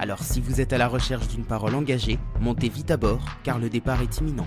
Alors si vous êtes à la recherche d'une parole engagée, montez vite à bord car le départ est imminent.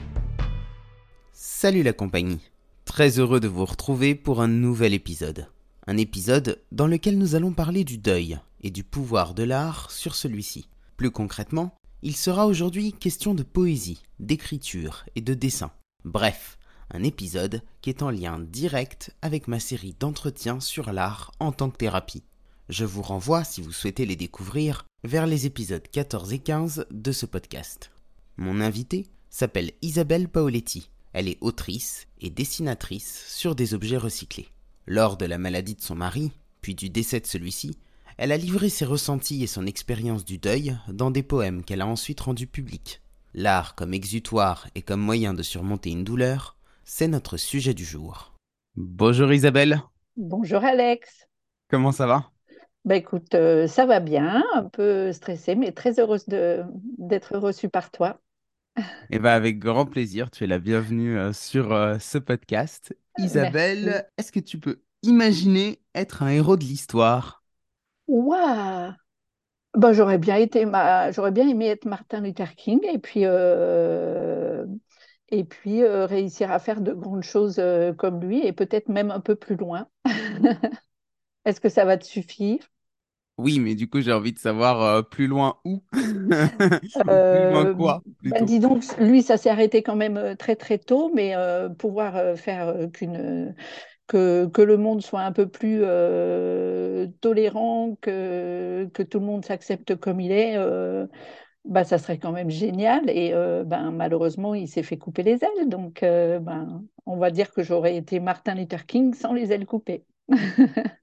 Salut la compagnie. Très heureux de vous retrouver pour un nouvel épisode. Un épisode dans lequel nous allons parler du deuil et du pouvoir de l'art sur celui-ci. Plus concrètement, il sera aujourd'hui question de poésie, d'écriture et de dessin. Bref, un épisode qui est en lien direct avec ma série d'entretiens sur l'art en tant que thérapie. Je vous renvoie, si vous souhaitez les découvrir, vers les épisodes 14 et 15 de ce podcast. Mon invitée s'appelle Isabelle Paoletti. Elle est autrice et dessinatrice sur des objets recyclés. Lors de la maladie de son mari, puis du décès de celui-ci, elle a livré ses ressentis et son expérience du deuil dans des poèmes qu'elle a ensuite rendus publics. L'art comme exutoire et comme moyen de surmonter une douleur, c'est notre sujet du jour. Bonjour Isabelle. Bonjour Alex. Comment ça va? Bah écoute, euh, ça va bien, un peu stressée, mais très heureuse d'être reçue par toi. Et eh ben avec grand plaisir, tu es la bienvenue euh, sur euh, ce podcast. Isabelle, est-ce que tu peux imaginer être un héros de l'histoire? Waouh bah, j'aurais bien été ma... j'aurais bien aimé être Martin Luther King et puis et puis réussir à faire de grandes choses comme lui et peut-être même un peu plus loin. Est-ce que ça va te suffire? Oui, mais du coup, j'ai envie de savoir euh, plus loin où? Plus loin quoi bah, Dis donc, lui, ça s'est arrêté quand même euh, très très tôt, mais euh, pouvoir faire qu'une que, que, le monde soit un peu plus tolérant, que, que tout le monde s'accepte comme il est, bah, ça serait quand même génial. Et ben, malheureusement, il s'est fait couper les ailes. Donc, ben, on va dire que j'aurais été Martin Luther King sans les ailes coupées.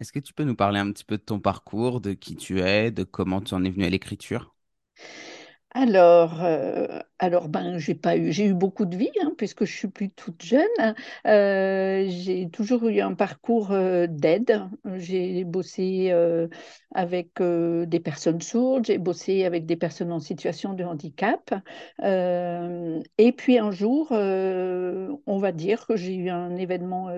Est-ce que tu peux nous parler un petit peu de ton parcours, de qui tu es, de comment tu en es venu à l'écriture? Alors, euh, alors ben, j'ai pas eu, j'ai eu beaucoup de vie hein, puisque je suis plus toute jeune. Euh, j'ai toujours eu un parcours euh, d'aide. J'ai bossé avec des personnes sourdes, j'ai bossé avec des personnes en situation de handicap. et puis un jour, on va dire que j'ai eu un événement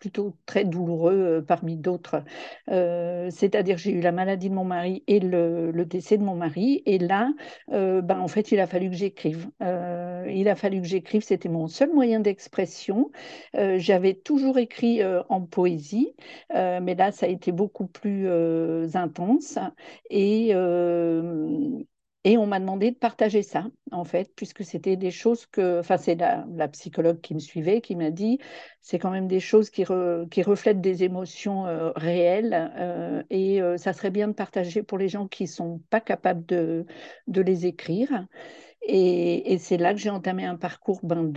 plutôt très douloureux euh, parmi d'autres. Euh, c'est-à-dire, j'ai eu la maladie de mon mari et le, décès de mon mari. Et là, euh, ben, en fait, il a fallu que j'écrive. il a fallu que j'écrive. C'était mon seul moyen d'expression. J'avais toujours écrit en poésie, mais là, ça a été beaucoup plus intense. Et et on m'a demandé de partager ça, en fait, puisque c'était des choses que, enfin, c'est la, psychologue qui me suivait qui m'a dit, c'est quand même des choses qui, reflètent des émotions euh, réelles, euh, et euh, ça serait bien de partager pour les gens qui ne sont pas capables de les écrire. Et, c'est là que j'ai entamé un parcours ben,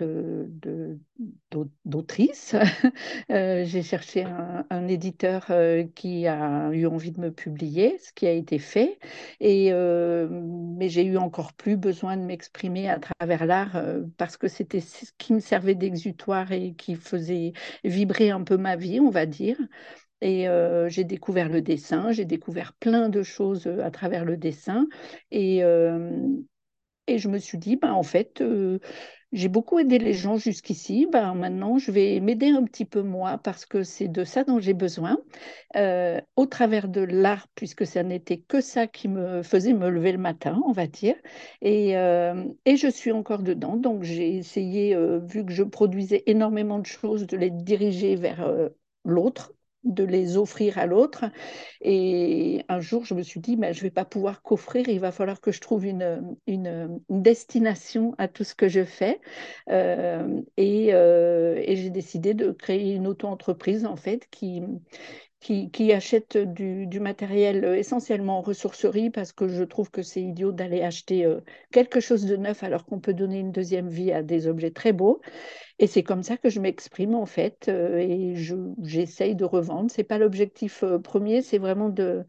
d'autrice. Euh, j'ai cherché un, éditeur euh, qui a eu envie de me publier, ce qui a été fait. Et, euh, mais j'ai eu encore plus besoin de m'exprimer à travers l'art parce que c'était ce qui me servait d'exutoire et qui faisait vibrer un peu ma vie, on va dire. Et j'ai découvert le dessin, j'ai découvert plein de choses à travers le dessin. Et, et je me suis dit, ben, en fait, euh, j'ai beaucoup aidé les gens jusqu'ici. Ben, maintenant, je vais m'aider un petit peu moi parce que c'est de ça dont j'ai besoin, euh, au travers de l'art, puisque ça n'était que ça qui me faisait me lever le matin, on va dire. Et, euh, et je suis encore dedans. Donc, j'ai essayé, vu que je produisais énormément de choses, de les diriger vers l'autre, de les offrir à l'autre. Et un jour, je me suis dit, mais je ne vais pas pouvoir qu'offrir, il va falloir que je trouve une, une, destination à tout ce que je fais. Euh, et, euh, et j'ai décidé de créer une auto-entreprise, en fait, qui, qui, qui achètent du, matériel euh, essentiellement en ressourcerie parce que je trouve que c'est idiot d'aller acheter euh, quelque chose de neuf alors qu'on peut donner une deuxième vie à des objets très beaux. Et c'est comme ça que je m'exprime en fait euh, et je, j'essaye de revendre. C'est pas l'objectif premier, c'est vraiment de,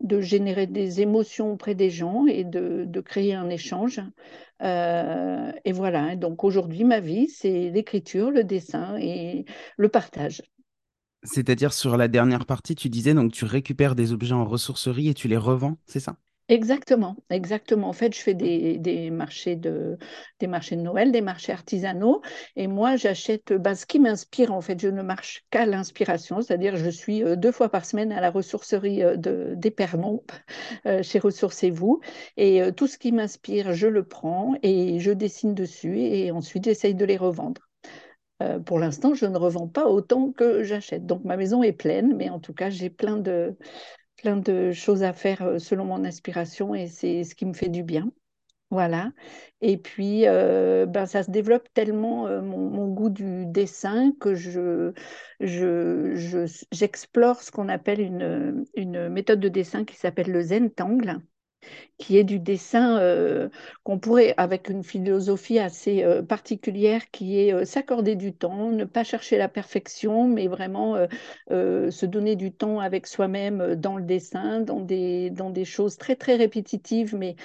de générer des émotions auprès des gens et de, de créer un échange. Et voilà, donc aujourd'hui, ma vie, c'est l'écriture, le dessin et le partage. C'est-à-dire sur la dernière partie, tu disais donc tu récupères des objets en ressourcerie et tu les revends, c'est ça? Exactement, exactement. En fait, je fais des, marchés de, Noël, des marchés artisanaux, et moi, j'achète bah, ce qui m'inspire. En fait, je ne marche qu'à l'inspiration, c'est-à-dire je suis euh, deux fois par semaine à la ressourcerie euh, de, euh, chez Ressourcez-vous, et tout ce qui m'inspire, je le prends et je dessine dessus, et ensuite j'essaye de les revendre. Euh, pour l'instant, je ne revends pas autant que j'achète. Donc ma maison est pleine, mais en tout cas, j'ai plein de, plein de choses à faire euh, selon mon inspiration et c'est ce qui me fait du bien. Voilà. Et puis, euh, ben, ça se développe tellement mon, goût du dessin que je, je, j'explore ce qu'on appelle une, une méthode de dessin qui s'appelle le Zentangle qui est du dessin euh, qu'on pourrait, avec une philosophie assez euh, particulière, qui est euh, s'accorder du temps, ne pas chercher la perfection, mais vraiment se donner du temps avec soi-même dans le dessin, dans des, dans des choses très, très répétitives, mais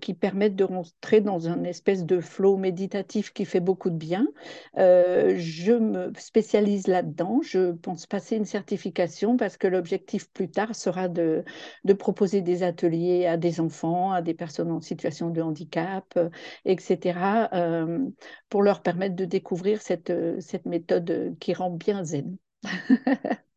qui permettent de rentrer dans un espèce de flow méditatif qui fait beaucoup de bien. Je me spécialise là-dedans. Je pense passer une certification parce que l'objectif plus tard sera de de proposer des ateliers à des enfants, à des personnes en situation de handicap, euh, etc., euh, pour leur permettre de découvrir cette, euh, cette méthode qui rend bien zen.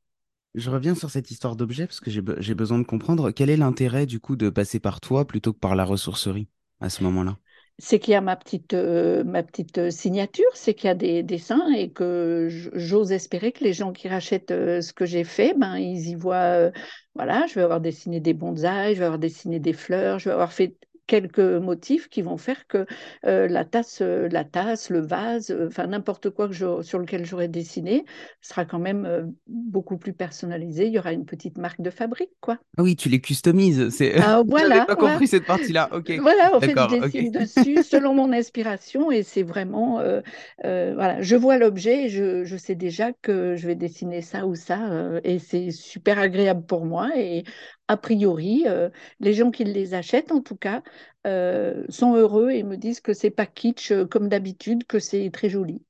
Je reviens sur cette histoire d'objet parce que j'ai besoin de comprendre quel est l'intérêt du coup de passer par toi plutôt que par la ressourcerie à ce moment-là? C'est qu'il y a ma petite, euh, ma petite euh, signature, c'est qu'il y a des dessins et que j'ose espérer que les gens qui rachètent euh, ce que j'ai fait, ben, ils y voient, voilà, je vais avoir dessiné des bonsaïs, je vais avoir dessiné des fleurs, je vais avoir fait quelques motifs qui vont faire que euh, la tasse, euh, la tasse, le vase, euh, enfin n'importe quoi que je- sur lequel j'aurai dessiné sera quand même beaucoup plus personnalisé. Il y aura une petite marque de fabrique, quoi. Oui, tu les customises. C'est... Ah, voilà, pas compris cette partie-là. Ok, Voilà, en fait, je dessine dessus selon mon inspiration et c'est vraiment, euh, euh, voilà, je vois l'objet et je, je sais déjà que je vais dessiner ça ou ça et c'est super agréable pour moi et a priori, euh, les gens qui les achètent en tout cas euh, sont heureux et me disent que c'est pas kitsch euh, comme d'habitude, que c'est très joli.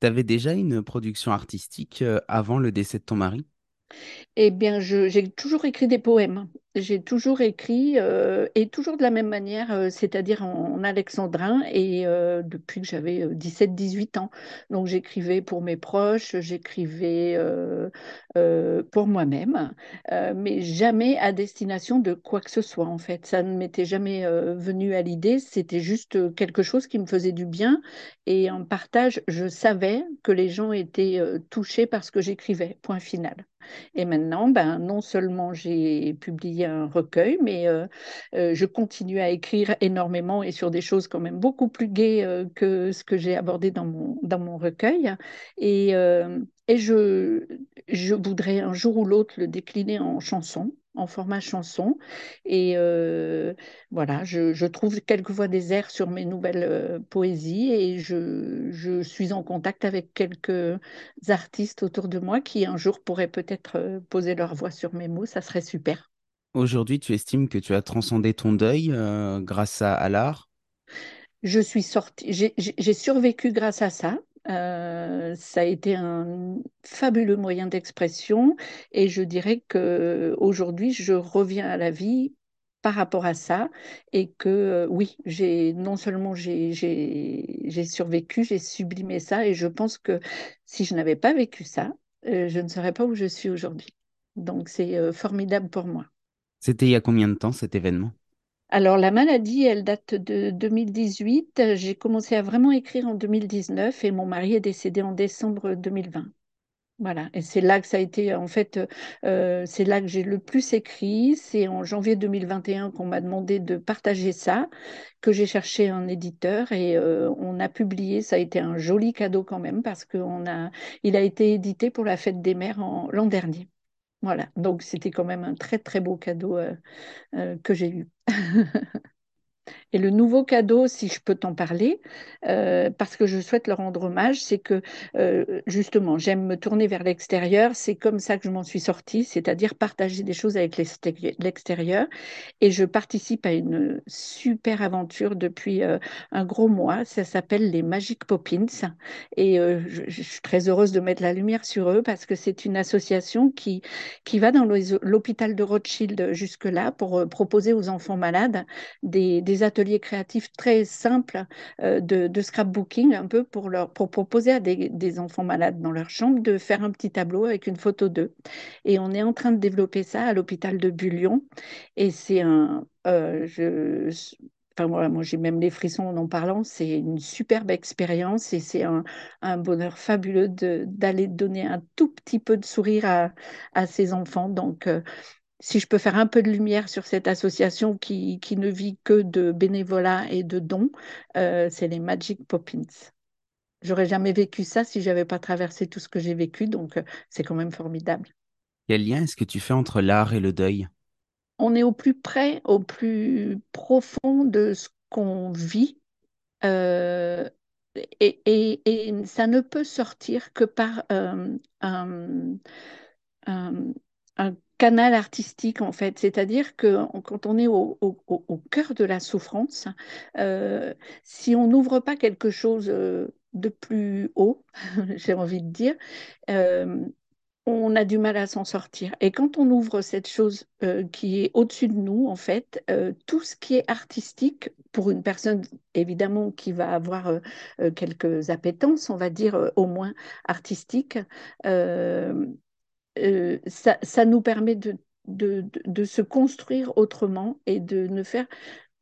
T'avais déjà une production artistique avant le décès de ton mari? Eh bien, j'ai toujours écrit des poèmes. J'ai toujours écrit, euh, et toujours de la même manière, euh, c'est-à-dire en, alexandrin, et euh, depuis que j'avais euh, 17-18 ans. Donc, j'écrivais pour mes proches, j'écrivais pour moi-même, mais jamais à destination de quoi que ce soit, en fait. Ça ne m'était jamais venu à l'idée, c'était juste quelque chose qui me faisait du bien, et en partage, je savais que les gens étaient touchés par ce que j'écrivais, point final. Et maintenant, ben, non seulement j'ai publié un recueil, mais euh, euh, je continue à écrire énormément et sur des choses quand même beaucoup plus gaies euh, que ce que j'ai abordé dans mon, dans mon recueil. Et, et je, je voudrais un jour ou l'autre le décliner en chanson en format chanson. Et voilà, je, je trouve quelquefois des airs sur mes nouvelles poésies et je, je suis en contact avec quelques artistes autour de moi qui un jour pourraient peut-être poser leur voix sur mes mots, ça serait super. Aujourd'hui, tu estimes que tu as transcendé ton deuil euh, grâce à, l'art? Je suis sortie, j'ai survécu grâce à ça. Euh, ça a été un fabuleux moyen d'expression et je dirais que aujourd'hui, je reviens à la vie par rapport à ça et que euh, oui, non seulement j'ai survécu, j'ai sublimé ça et je pense que si je n'avais pas vécu ça, je ne serais pas où je suis aujourd'hui. Donc c'est formidable pour moi. C'était il y a combien de temps cet événement? Alors, la maladie, elle date de 2018. J'ai commencé à vraiment écrire en 2019 et mon mari est décédé en décembre 2020. Voilà, et c'est là que ça a été, en fait, euh, c'est là que j'ai le plus écrit. C'est en janvier 2021 qu'on m'a demandé de partager ça, que j'ai cherché un éditeur et euh, on a publié. Ça a été un joli cadeau quand même parce qu'on a, a été édité pour la fête des mères l'an dernier. Voilà, donc c'était quand même un très très beau cadeau euh, euh, que j'ai eu. Et le nouveau cadeau, si je peux t'en parler, euh, parce que je souhaite leur rendre hommage, c'est que euh, justement, j'aime me tourner vers l'extérieur. C'est comme ça que je m'en suis sortie, c'est-à-dire partager des choses avec l'extérieur. Et je participe à une super aventure depuis euh, un gros mois. Ça s'appelle les Magic Poppins. Et je, suis très heureuse de mettre la lumière sur eux parce que c'est une association qui, qui va dans l'hôpital de Rothschild jusque-là pour proposer aux enfants malades des, des ateliers créatifs très simples euh, de, scrapbooking, un peu pour, leur, pour proposer à des, des, enfants malades dans leur chambre de faire un petit tableau avec une photo d'eux. Et on est en train de développer ça à l'hôpital de Bullion. Et c'est un... Euh, je, Enfin, voilà, moi, j'ai même les frissons en en parlant. C'est une superbe expérience et c'est un, un, bonheur fabuleux d'aller donner un tout petit peu de sourire à, à ces enfants. Donc, euh, si je peux faire un peu de lumière sur cette association qui, qui ne vit que de bénévolat et de dons, euh, c'est les Magic Poppins. J'aurais jamais vécu ça si j'avais pas traversé tout ce que j'ai vécu, donc euh, c'est quand même formidable. Quel lien est-ce que tu fais entre l'art et le deuil? On est au plus près, au plus profond de ce qu'on vit. Euh, et, et, et, ça ne peut sortir que par euh, un, un, un canal artistique en fait, c'est-à-dire que quand on est au, au, cœur de la souffrance, euh, si on n'ouvre pas quelque chose euh, de plus haut, j'ai envie de dire, euh, on a du mal à s'en sortir. Et quand on ouvre cette chose qui est au-dessus de nous, en fait, tout ce qui est artistique, pour une personne évidemment qui va avoir quelques appétences, on va dire au moins artistiques, euh, ça, nous permet de, se construire autrement et de ne faire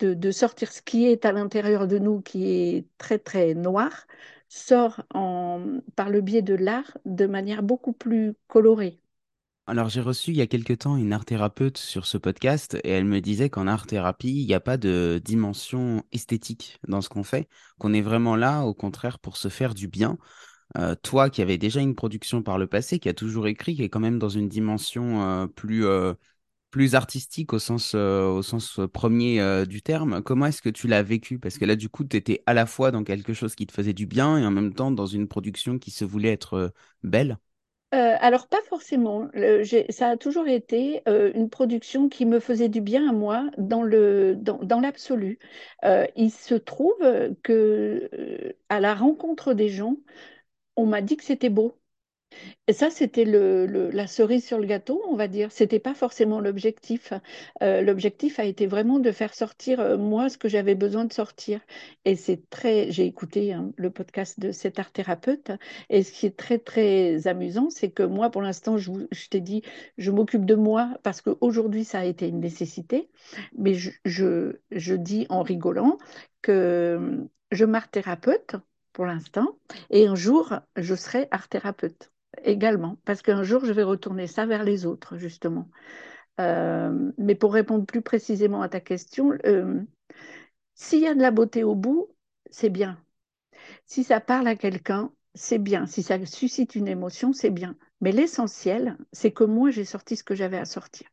de, sortir ce qui est à l'intérieur de nous, qui est très très noir, sort en, par le biais de l'art de manière beaucoup plus colorée. Alors j'ai reçu il y a quelque temps une art thérapeute sur ce podcast et elle me disait qu'en art thérapie, il n'y a pas de dimension esthétique dans ce qu'on fait, qu'on est vraiment là au contraire pour se faire du bien, euh, toi qui avais déjà une production par le passé, qui a toujours écrit, qui est quand même dans une dimension euh, plus, euh, plus artistique au sens, au sens premier du terme, comment est-ce que tu l'as vécu? Parce que là, du coup, tu étais à la fois dans quelque chose qui te faisait du bien et en même temps dans une production qui se voulait être belle. alors, pas forcément. Ça a toujours été une production qui me faisait du bien à moi dans le, dans, dans l'absolu. il se trouve que à la rencontre des gens, on m'a dit que c'était beau. Et ça, c'était le, la cerise sur le gâteau, on va dire. C'était pas forcément l'objectif. Euh, l'objectif a été vraiment de faire sortir euh, moi ce que j'avais besoin de sortir. Et c'est très. J'ai écouté hein, le podcast de cet art thérapeute. Et ce qui est très très amusant, c'est que moi, pour l'instant, je, je t'ai dit, je m'occupe de moi parce qu'aujourd'hui, ça a été une nécessité. Mais je, je, je dis en rigolant que euh, je m'art thérapeute l'instant. Et un jour, je serai art thérapeute également, parce qu'un jour, je vais retourner ça vers les autres, justement. Euh, mais pour répondre plus précisément à ta question, euh, s'il y a de la beauté au bout, c'est bien. Si ça parle à quelqu'un, c'est bien. Si ça suscite une émotion, c'est bien. Mais l'essentiel, c'est que moi, j'ai sorti ce que j'avais à sortir.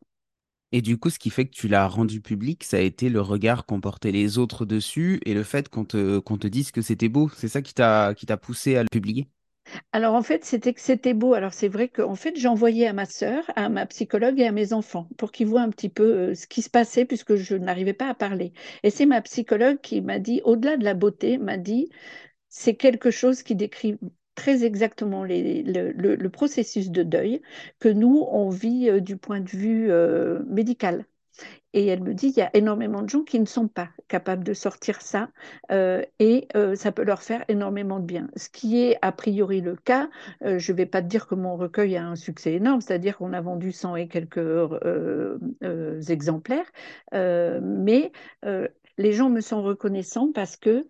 Et du coup, ce qui fait que tu l'as rendu public, ça a été le regard qu'ont porté les autres dessus et le fait qu'on te, qu'on te dise que c'était beau. C'est ça qui t'a, poussé à le publier? Alors en fait, c'était que c'était beau. Alors c'est vrai qu'en fait, envoyé à ma sœur, à ma psychologue et à mes enfants pour qu'ils voient un petit peu euh, ce qui se passait puisque je n'arrivais pas à parler. Et c'est ma psychologue qui m'a dit, au-delà de la beauté, m'a dit, c'est quelque chose qui décrit très exactement le, processus de deuil que nous, on vit euh, du point de vue euh, médical. Et elle me dit, il y a énormément de gens qui ne sont pas capables de sortir ça euh, et ça peut leur faire énormément de bien. Ce qui est a priori le cas, je ne vais pas te dire que mon recueil a un succès énorme, c'est-à-dire qu'on a vendu 100 et quelques exemplaires, mais les gens me sont reconnaissants parce que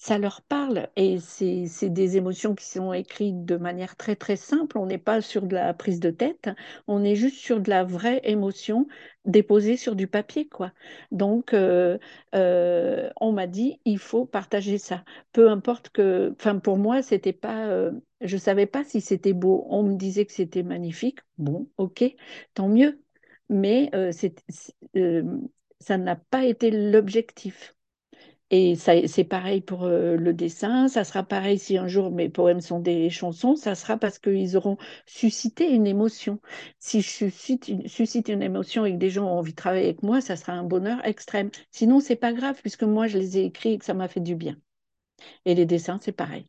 ça leur parle et c'est des émotions qui sont écrites de manière très très simple. On n'est pas sur de la prise de tête, on est juste sur de la vraie émotion déposée sur du papier, quoi. Donc, euh, euh, on m'a dit, il faut partager ça. Peu importe que, enfin, pour moi, c'était pas, euh, je savais pas si c'était beau. On me disait que c'était magnifique. Bon, ok, tant mieux. Mais c'est- ça n'a pas été l'objectif. Et c'est pareil pour euh, le dessin, ça sera pareil si un jour mes poèmes sont des chansons, ça sera parce qu'ils auront suscité une émotion. Si je suscite une, suscite une émotion et que des gens ont envie de travailler avec moi, ça sera un bonheur extrême. Sinon, c'est pas grave puisque moi, je les ai écrits et que ça m'a fait du bien. Et les dessins, c'est pareil.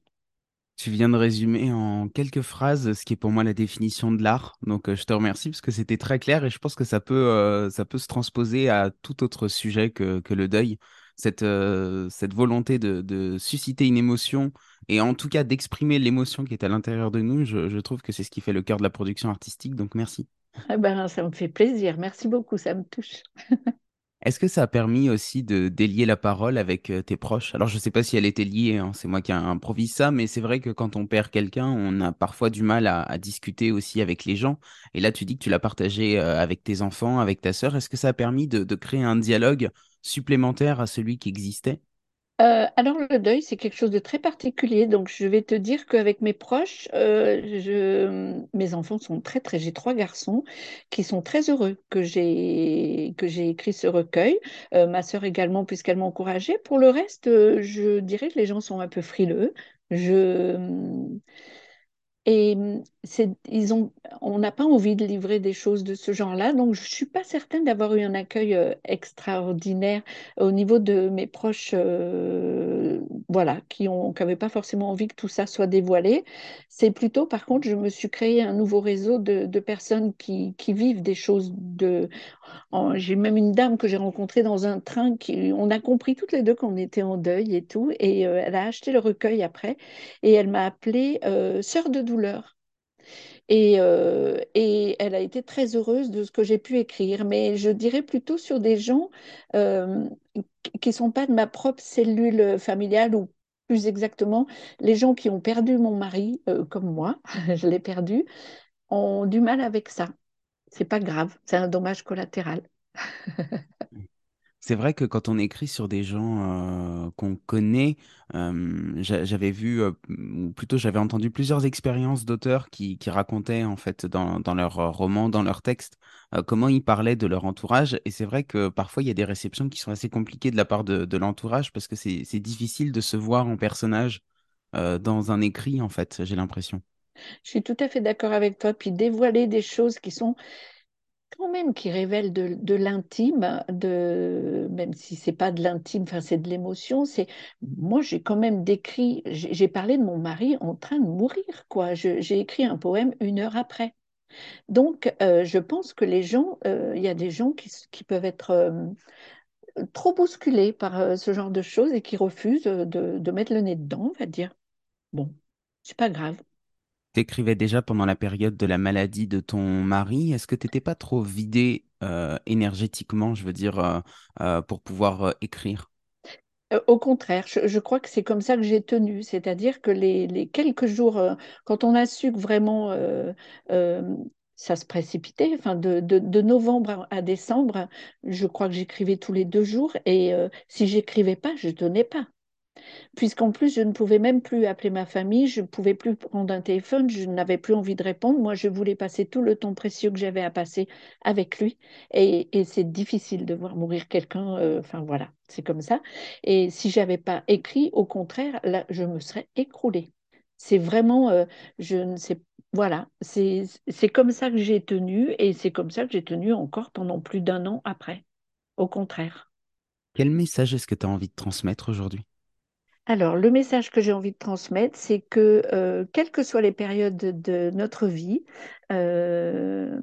Tu viens de résumer en quelques phrases ce qui est pour moi la définition de l'art. Donc, euh, je te remercie parce que c'était très clair et je pense que ça peut, euh, ça peut se transposer à tout autre sujet que, que le deuil. Cette, euh, cette volonté de, de susciter une émotion et en tout cas d'exprimer l'émotion qui est à l'intérieur de nous, je, je trouve que c'est ce qui fait le cœur de la production artistique. Donc, merci. Eh ben, ça me fait plaisir. Merci beaucoup, ça me touche. Est-ce que ça a permis aussi de délier la parole avec tes proches? Alors, je ne sais pas si elle était liée, hein, c'est moi qui improvise ça, mais c'est vrai que quand on perd quelqu'un, on a parfois du mal à, discuter aussi avec les gens. Et là, tu dis que tu l'as partagé avec tes enfants, avec ta sœur. Est-ce que ça a permis de créer un dialogue supplémentaire à celui qui existait? Euh, alors le deuil, c'est quelque chose de très particulier. Donc je vais te dire qu'avec mes proches, euh, mes enfants sont très très. J'ai trois garçons qui sont très heureux que j'ai que j'ai écrit ce recueil. Euh, ma sœur également, puisqu'elle m'a encouragée. Pour le reste, je dirais que les gens sont un peu frileux. Je et c'est, ils ont, on n'a pas envie de livrer des choses de ce genre-là, donc je ne suis pas certaine d'avoir eu un accueil euh, extraordinaire au niveau de mes proches, euh, voilà, qui n'avaient pas forcément envie que tout ça soit dévoilé. C'est plutôt, par contre, je me suis créé un nouveau réseau de, personnes qui, qui vivent des choses de, J'ai même une dame que j'ai rencontrée dans un train qui, on a compris toutes les deux qu'on était en deuil et tout, et euh, elle a acheté le recueil après, et elle m'a appelée euh, sœur de douleur. Et, euh, et elle a été très heureuse de ce que j'ai pu écrire, mais je dirais plutôt sur des gens qui ne sont pas de ma propre cellule familiale ou plus exactement, les gens qui ont perdu mon mari, comme moi, je l'ai perdu, ont du mal avec ça. C'est pas grave, c'est un dommage collatéral. C'est vrai que quand on écrit sur des gens euh, qu'on connaît, euh, j'a- j'avais vu, euh, ou plutôt j'avais entendu plusieurs expériences d'auteurs qui, racontaient en fait dans, leurs romans, dans leurs textes, comment ils parlaient de leur entourage. Et c'est vrai que parfois il y a des réceptions qui sont assez compliquées de la part de, de l'entourage parce que c'est, difficile de se voir en personnage dans un écrit en fait, j'ai l'impression. Je suis tout à fait d'accord avec toi. Puis dévoiler des choses qui sont quand même qui révèlent de, l'intime, de même si c'est pas de l'intime, enfin c'est de l'émotion. C'est moi j'ai quand même décrit, j'ai parlé de mon mari en train de mourir quoi. J'ai écrit un poème une heure après. Donc euh, je pense que les gens, euh, il y a des gens qui, peuvent être euh, trop bousculés par ce genre de choses et qui refusent de, de mettre le nez dedans, on va dire. Bon, c'est pas grave. T'écrivais déjà pendant la période de la maladie de ton mari. Est-ce que t'étais pas trop vidé euh, énergétiquement, je veux dire, euh, euh, pour pouvoir écrire? Au contraire, je, crois que c'est comme ça que j'ai tenu, c'est-à-dire que les, quelques jours, quand on a su que vraiment ça se précipitait, enfin de, novembre à, décembre, je crois que j'écrivais tous les deux jours et si j'écrivais pas, je tenais pas puisqu'en plus, je ne pouvais même plus appeler ma famille, je ne pouvais plus prendre un téléphone, je n'avais plus envie de répondre. Moi, je voulais passer tout le temps précieux que j'avais à passer avec lui. Et, c'est difficile de voir mourir quelqu'un. euh, Enfin, voilà, c'est comme ça. Et si j'avais pas écrit, au contraire, là, je me serais écroulée. C'est vraiment, euh, je ne sais, voilà, c'est c'est comme ça que j'ai tenu et c'est comme ça que j'ai tenu encore pendant plus d'un an après. Au contraire. Quel message est-ce que tu as envie de transmettre aujourd'hui? Alors, le message que j'ai envie de transmettre, c'est que, euh, quelles que soient les périodes de, notre vie, euh,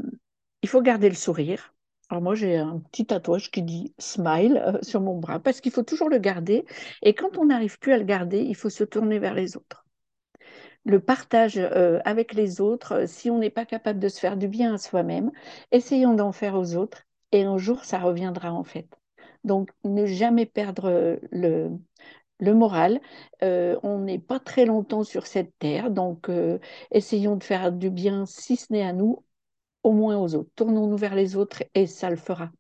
il faut garder le sourire. Alors moi, j'ai un petit tatouage qui dit Smile euh, sur mon bras parce qu'il faut toujours le garder. Et quand on n'arrive plus à le garder, il faut se tourner vers les autres. Le partage avec les autres, si on n'est pas capable de se faire du bien à soi-même, essayons d'en faire aux autres. Et un jour, ça reviendra en fait. Donc, ne jamais perdre le, le moral. Euh, on n'est pas très longtemps sur cette terre, donc euh, essayons de faire du bien, si ce n'est à nous, au moins aux autres. Tournons-nous vers les autres et ça le fera.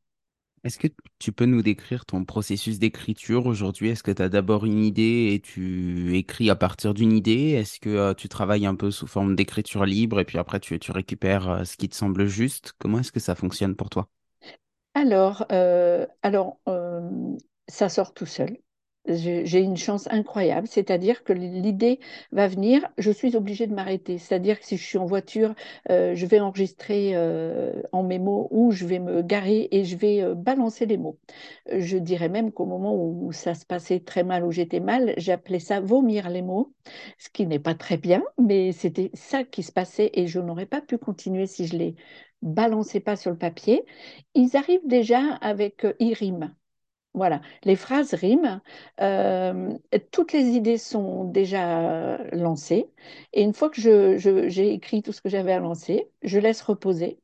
Est-ce que tu peux nous décrire ton processus d'écriture aujourd'hui? Est-ce que tu as d'abord une idée et tu écris à partir d'une idée? Est-ce que euh, tu travailles un peu sous forme d'écriture libre et puis après tu, tu récupères ce qui te semble juste? Comment est-ce que ça fonctionne pour toi? Alors, alors ça sort tout seul. J'ai une chance incroyable, c'est-à-dire que l'idée va venir, je suis obligée de m'arrêter. C'est-à-dire que si je suis en voiture, euh, je vais enregistrer euh, en mémo ou je vais me garer et je vais euh, balancer les mots. Je dirais même qu'au moment où ça se passait très mal, où j'étais mal, j'appelais ça vomir les mots, ce qui n'est pas très bien, mais c'était ça qui se passait et je n'aurais pas pu continuer si je les balançais pas sur le papier. Ils arrivent déjà avec IRIM. Voilà, les phrases riment, euh, toutes les idées sont déjà lancées, et une fois que j'ai écrit tout ce que j'avais à lancer, je laisse reposer,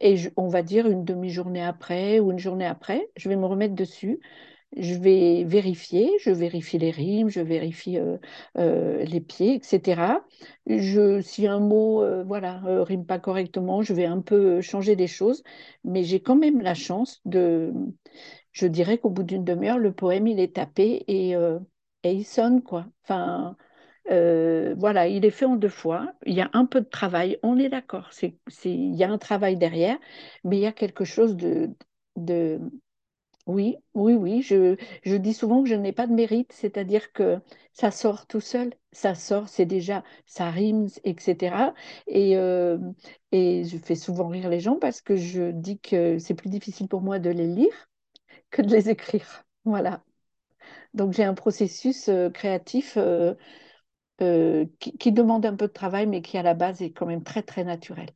et on va dire une demi-journée après ou une journée après, je vais me remettre dessus, je vais vérifier, je vérifie les rimes, je vérifie euh, euh, les pieds, etc. Je, si un mot voilà, rime pas correctement, je vais un peu changer des choses, mais j'ai quand même la chance de je dirais qu'au bout d'une demi-heure, le poème, il est tapé et, euh, et il sonne, quoi. Enfin, euh, voilà, il est fait en deux fois. Il y a un peu de travail, on est d'accord. C'est, il y a un travail derrière, mais il y a quelque chose de, de... Oui, oui, oui. Je, je dis souvent que je n'ai pas de mérite, c'est-à-dire que ça sort tout seul. Ça sort, c'est déjà, ça rime, etc. Et, euh, et je fais souvent rire les gens parce que je dis que c'est plus difficile pour moi de les lire que de les écrire. Voilà. Donc j'ai un processus euh, créatif euh, euh, qui, demande un peu de travail, mais qui à la base est quand même très très naturel.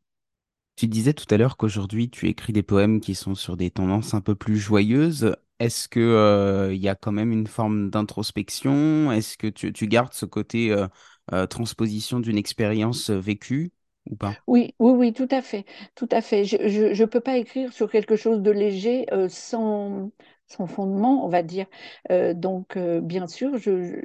Tu disais tout à l'heure qu'aujourd'hui tu écris des poèmes qui sont sur des tendances un peu plus joyeuses. Est-ce que il y a quand même une forme d'introspection? Est-ce que tu, gardes ce côté transposition d'une expérience vécue? Oui, oui, oui, tout à fait, tout à fait. Je ne peux pas écrire sur quelque chose de léger euh, sans, fondement, on va dire. Euh, donc, euh, bien sûr,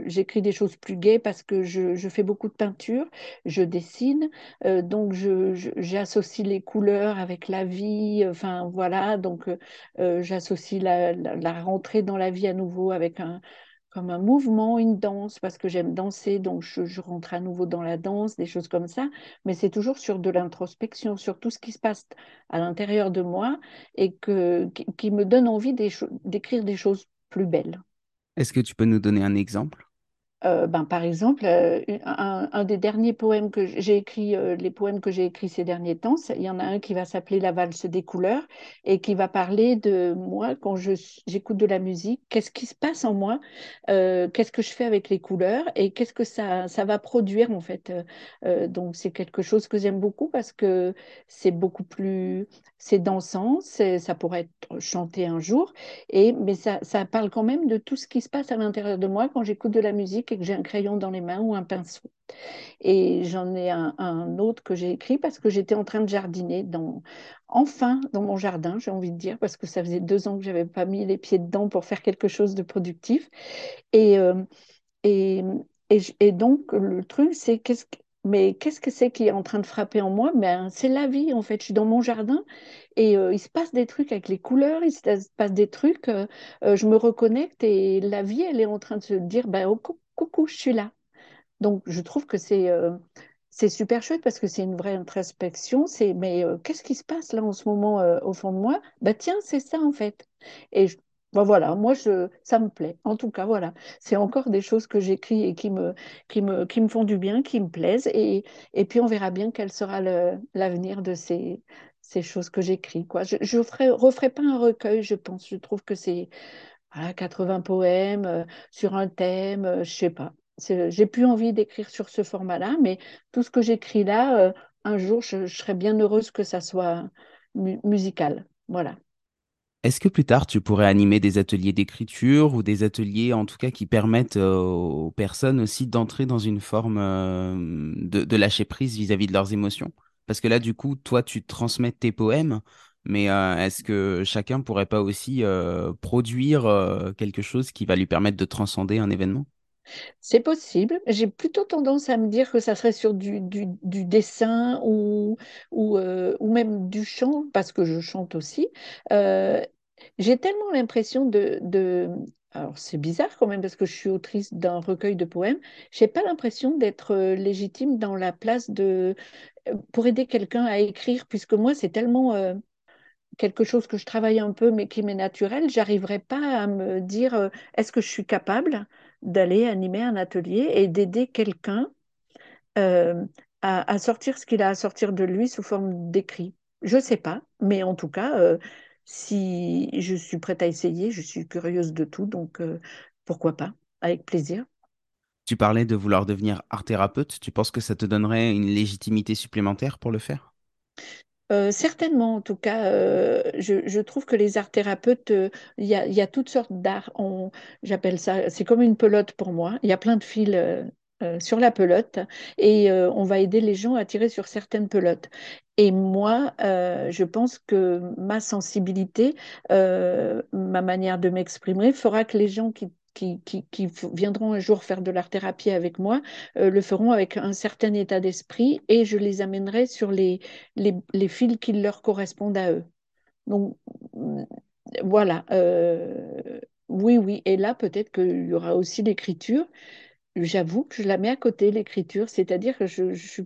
j'écris des choses plus gaies parce que je, fais beaucoup de peinture, je dessine, donc j'associe les couleurs avec la vie, enfin voilà, donc j'associe la, la rentrée dans la vie à nouveau avec un comme un mouvement, une danse, parce que j'aime danser, donc je, rentre à nouveau dans la danse, des choses comme ça, mais c'est toujours sur de l'introspection, sur tout ce qui se passe à l'intérieur de moi et que, qui, me donne envie d'écrire des choses plus belles. Est-ce que tu peux nous donner un exemple? Euh, ben, par exemple, euh, un, des derniers poèmes que j'ai écrit, euh, les poèmes que j'ai écrits ces derniers temps, il y en a un qui va s'appeler La valse des couleurs et qui va parler de moi quand j'écoute de la musique, qu'est-ce qui se passe en moi, qu'est-ce que je fais avec les couleurs et qu'est-ce que ça, ça va produire en fait? donc c'est quelque chose que j'aime beaucoup parce que c'est beaucoup plus, c'est dansant, ça pourrait être chanté un jour, et, mais ça, ça parle quand même de tout ce qui se passe à l'intérieur de moi quand j'écoute de la musique et que j'ai un crayon dans les mains ou un pinceau. Et j'en ai un, autre que j'ai écrit parce que j'étais en train de jardiner dans, enfin dans mon jardin, j'ai envie de dire, parce que ça faisait deux ans que j'avais pas mis les pieds dedans pour faire quelque chose de productif. Et, euh, et, et, donc le truc, c'est qu'est-ce que mais qu'est-ce que c'est qui est en train de frapper en moi? Ben, C'est la vie, en fait. Je suis dans mon jardin et euh, il se passe des trucs avec les couleurs, il se passe des trucs, euh, je me reconnecte et la vie, elle est en train de se dire, ben, oh, coucou, je suis là. Donc, je trouve que c'est euh, c'est super chouette parce que c'est une vraie introspection. C'est mais euh, qu'est-ce qui se passe là en ce moment euh, au fond de moi? Bah tiens, c'est ça en fait. Et bah, voilà, moi je, ça me plaît. En tout cas, voilà, c'est encore des choses que j'écris et qui me, qui me, qui me font du bien, qui me plaisent. Et, et puis on verra bien quel sera l'avenir de ces, ces choses que j'écris. Quoi. Je ne referai pas un recueil, je pense. Je trouve que c'est voilà, 80 poèmes euh, sur un thème, euh, je sais pas. J'ai plus envie d'écrire sur ce format-là, mais tout ce que j'écris là, euh, un jour, je, serais bien heureuse que ça soit musical. Voilà. Est-ce que plus tard, tu pourrais animer des ateliers d'écriture ou des ateliers, en tout cas, qui permettent aux personnes aussi d'entrer dans une forme de, de lâcher prise vis-à-vis de leurs émotions? Parce que là, du coup, toi, tu transmets tes poèmes, mais euh, est-ce que chacun pourrait pas aussi euh, produire euh, quelque chose qui va lui permettre de transcender un événement? C'est possible. J'ai plutôt tendance à me dire que ça serait sur du, du, dessin ou, ou, ou même du chant, parce que je chante aussi. J'ai tellement l'impression de, de... Alors c'est bizarre quand même, parce que je suis autrice d'un recueil de poèmes. J'ai pas l'impression d'être légitime dans la place de... pour aider quelqu'un à écrire, puisque moi, c'est tellement quelque chose que je travaille un peu, mais qui m'est naturel, j'arriverai pas à me dire euh, est-ce que je suis capable d'aller animer un atelier et d'aider quelqu'un euh, à, sortir ce qu'il a à sortir de lui sous forme d'écrit? Je sais pas, mais en tout cas, euh, si je suis prête à essayer, je suis curieuse de tout, donc pourquoi pas, avec plaisir. Tu parlais de vouloir devenir art thérapeute. Tu penses que ça te donnerait une légitimité supplémentaire pour le faire? Euh, certainement, en tout cas, euh, je, trouve que les arts thérapeutes, euh, il y, a, toutes sortes d'arts. J'appelle ça, c'est comme une pelote pour moi. Il y a plein de fils sur la pelote et on va aider les gens à tirer sur certaines pelotes. Et moi, je pense que ma sensibilité, ma manière de m'exprimer fera que les gens qui qui, viendront un jour faire de l'art-thérapie avec moi euh, le feront avec un certain état d'esprit et je les amènerai sur les, les, fils qui leur correspondent à eux. Donc, mm, voilà. Euh, oui, oui. Et là, peut-être qu'il y aura aussi l'écriture. J'avoue que je la mets à côté, l'écriture, c'est-à-dire que je,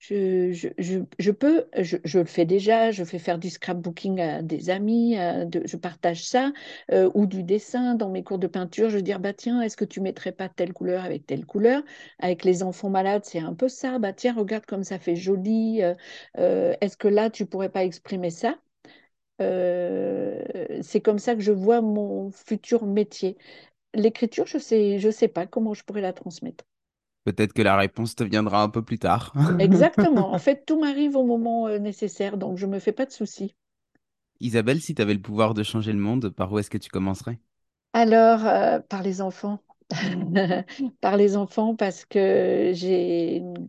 je, peux, je, le fais déjà, je fais faire du scrapbooking à des amis, je partage ça, euh, ou du dessin dans mes cours de peinture. Je dire, bah tiens, est-ce que tu mettrais pas telle couleur avec telle couleur? Avec les enfants malades, c'est un peu ça. Bah tiens, regarde comme ça fait joli. Euh, euh, est-ce que là, tu pourrais pas exprimer ça? C'est comme ça que je vois mon futur métier. L'écriture, je sais, je sais pas comment je pourrais la transmettre. Peut-être que la réponse te viendra un peu plus tard. Exactement. En fait, tout m'arrive au moment euh, nécessaire, donc je ne me fais pas de soucis. Isabelle, si tu avais le pouvoir de changer le monde, par où est-ce que tu commencerais? Alors, euh, par les enfants. par les enfants parce que j'ai une,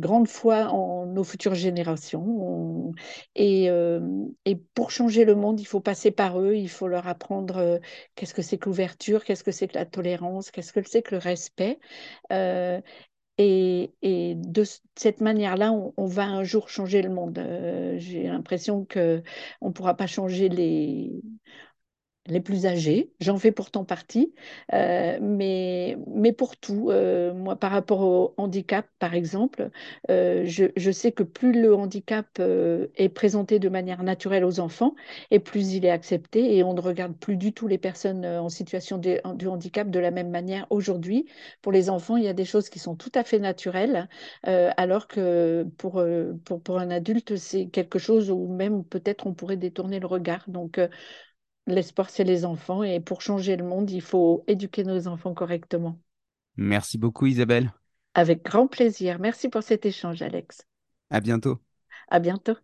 grande foi en nos futures générations. et, euh, et, pour changer le monde, il faut passer par eux, il faut leur apprendre euh, qu'est-ce que c'est que l'ouverture, qu'est-ce que c'est que la tolérance, qu'est-ce que c'est que le respect. Euh, et, et, de cette manière-là, on, on, va un jour changer le monde. j'ai l'impression qu'on ne pourra pas changer les les plus âgés. J'en fais pourtant partie, euh, mais, mais pour tout. Euh, moi, par rapport au handicap, par exemple, euh, je, je, sais que plus le handicap est présenté de manière naturelle aux enfants, et plus il est accepté, et on ne regarde plus du tout les personnes en situation de, handicap de la même manière aujourd'hui. Pour les enfants, il y a des choses qui sont tout à fait naturelles, alors que pour, pour, pour un adulte, c'est quelque chose où même peut-être on pourrait détourner le regard. Donc, L'espoir, c'est les enfants et pour changer le monde, il faut éduquer nos enfants correctement. Merci beaucoup Isabelle. Avec grand plaisir. Merci pour cet échange, Alex. À bientôt. À bientôt.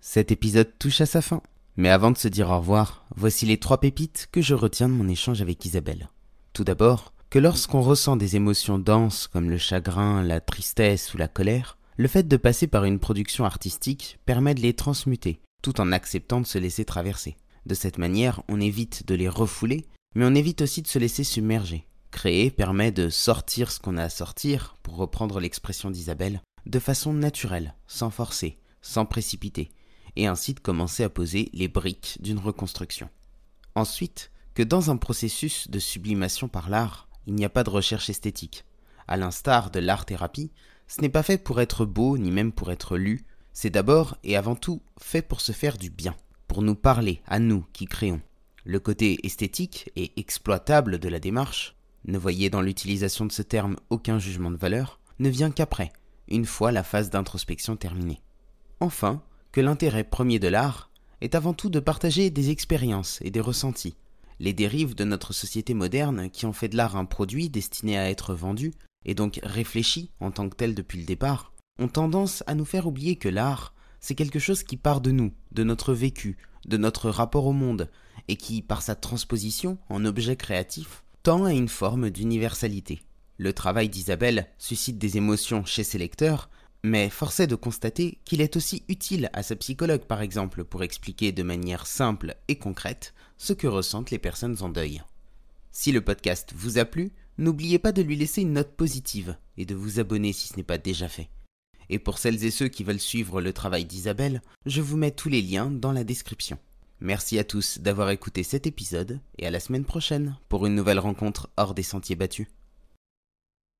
Cet épisode touche à sa fin. Mais avant de se dire au revoir, voici les trois pépites que je retiens de mon échange avec Isabelle. Tout d'abord, que lorsqu'on ressent des émotions denses comme le chagrin, la tristesse ou la colère, le fait de passer par une production artistique permet de les transmuter, tout en acceptant de se laisser traverser. De cette manière, on évite de les refouler, mais on évite aussi de se laisser submerger. Créer permet de sortir ce qu'on a à sortir, pour reprendre l'expression d'Isabelle, de façon naturelle, sans forcer, sans précipiter, et ainsi de commencer à poser les briques d'une reconstruction. Ensuite, que dans un processus de sublimation par l'art, il n'y a pas de recherche esthétique. À l'instar de l'art-thérapie, ce n'est pas fait pour être beau ni même pour être lu, c'est d'abord et avant tout fait pour se faire du bien pour nous parler, à nous qui créons. Le côté esthétique et exploitable de la démarche, ne voyez dans l'utilisation de ce terme aucun jugement de valeur, ne vient qu'après, une fois la phase d'introspection terminée. Enfin, que l'intérêt premier de l'art est avant tout de partager des expériences et des ressentis. Les dérives de notre société moderne qui ont fait de l'art un produit destiné à être vendu, et donc réfléchi en tant que tel depuis le départ, ont tendance à nous faire oublier que l'art c'est quelque chose qui part de nous, de notre vécu, de notre rapport au monde, et qui, par sa transposition en objet créatif, tend à une forme d'universalité. Le travail d'Isabelle suscite des émotions chez ses lecteurs, mais force est de constater qu'il est aussi utile à sa psychologue par exemple pour expliquer de manière simple et concrète ce que ressentent les personnes en deuil. Si le podcast vous a plu, n'oubliez pas de lui laisser une note positive et de vous abonner si ce n'est pas déjà fait. Et pour celles et ceux qui veulent suivre le travail d'Isabelle, je vous mets tous les liens dans la description. Merci à tous d'avoir écouté cet épisode et à la semaine prochaine pour une nouvelle rencontre hors des sentiers battus.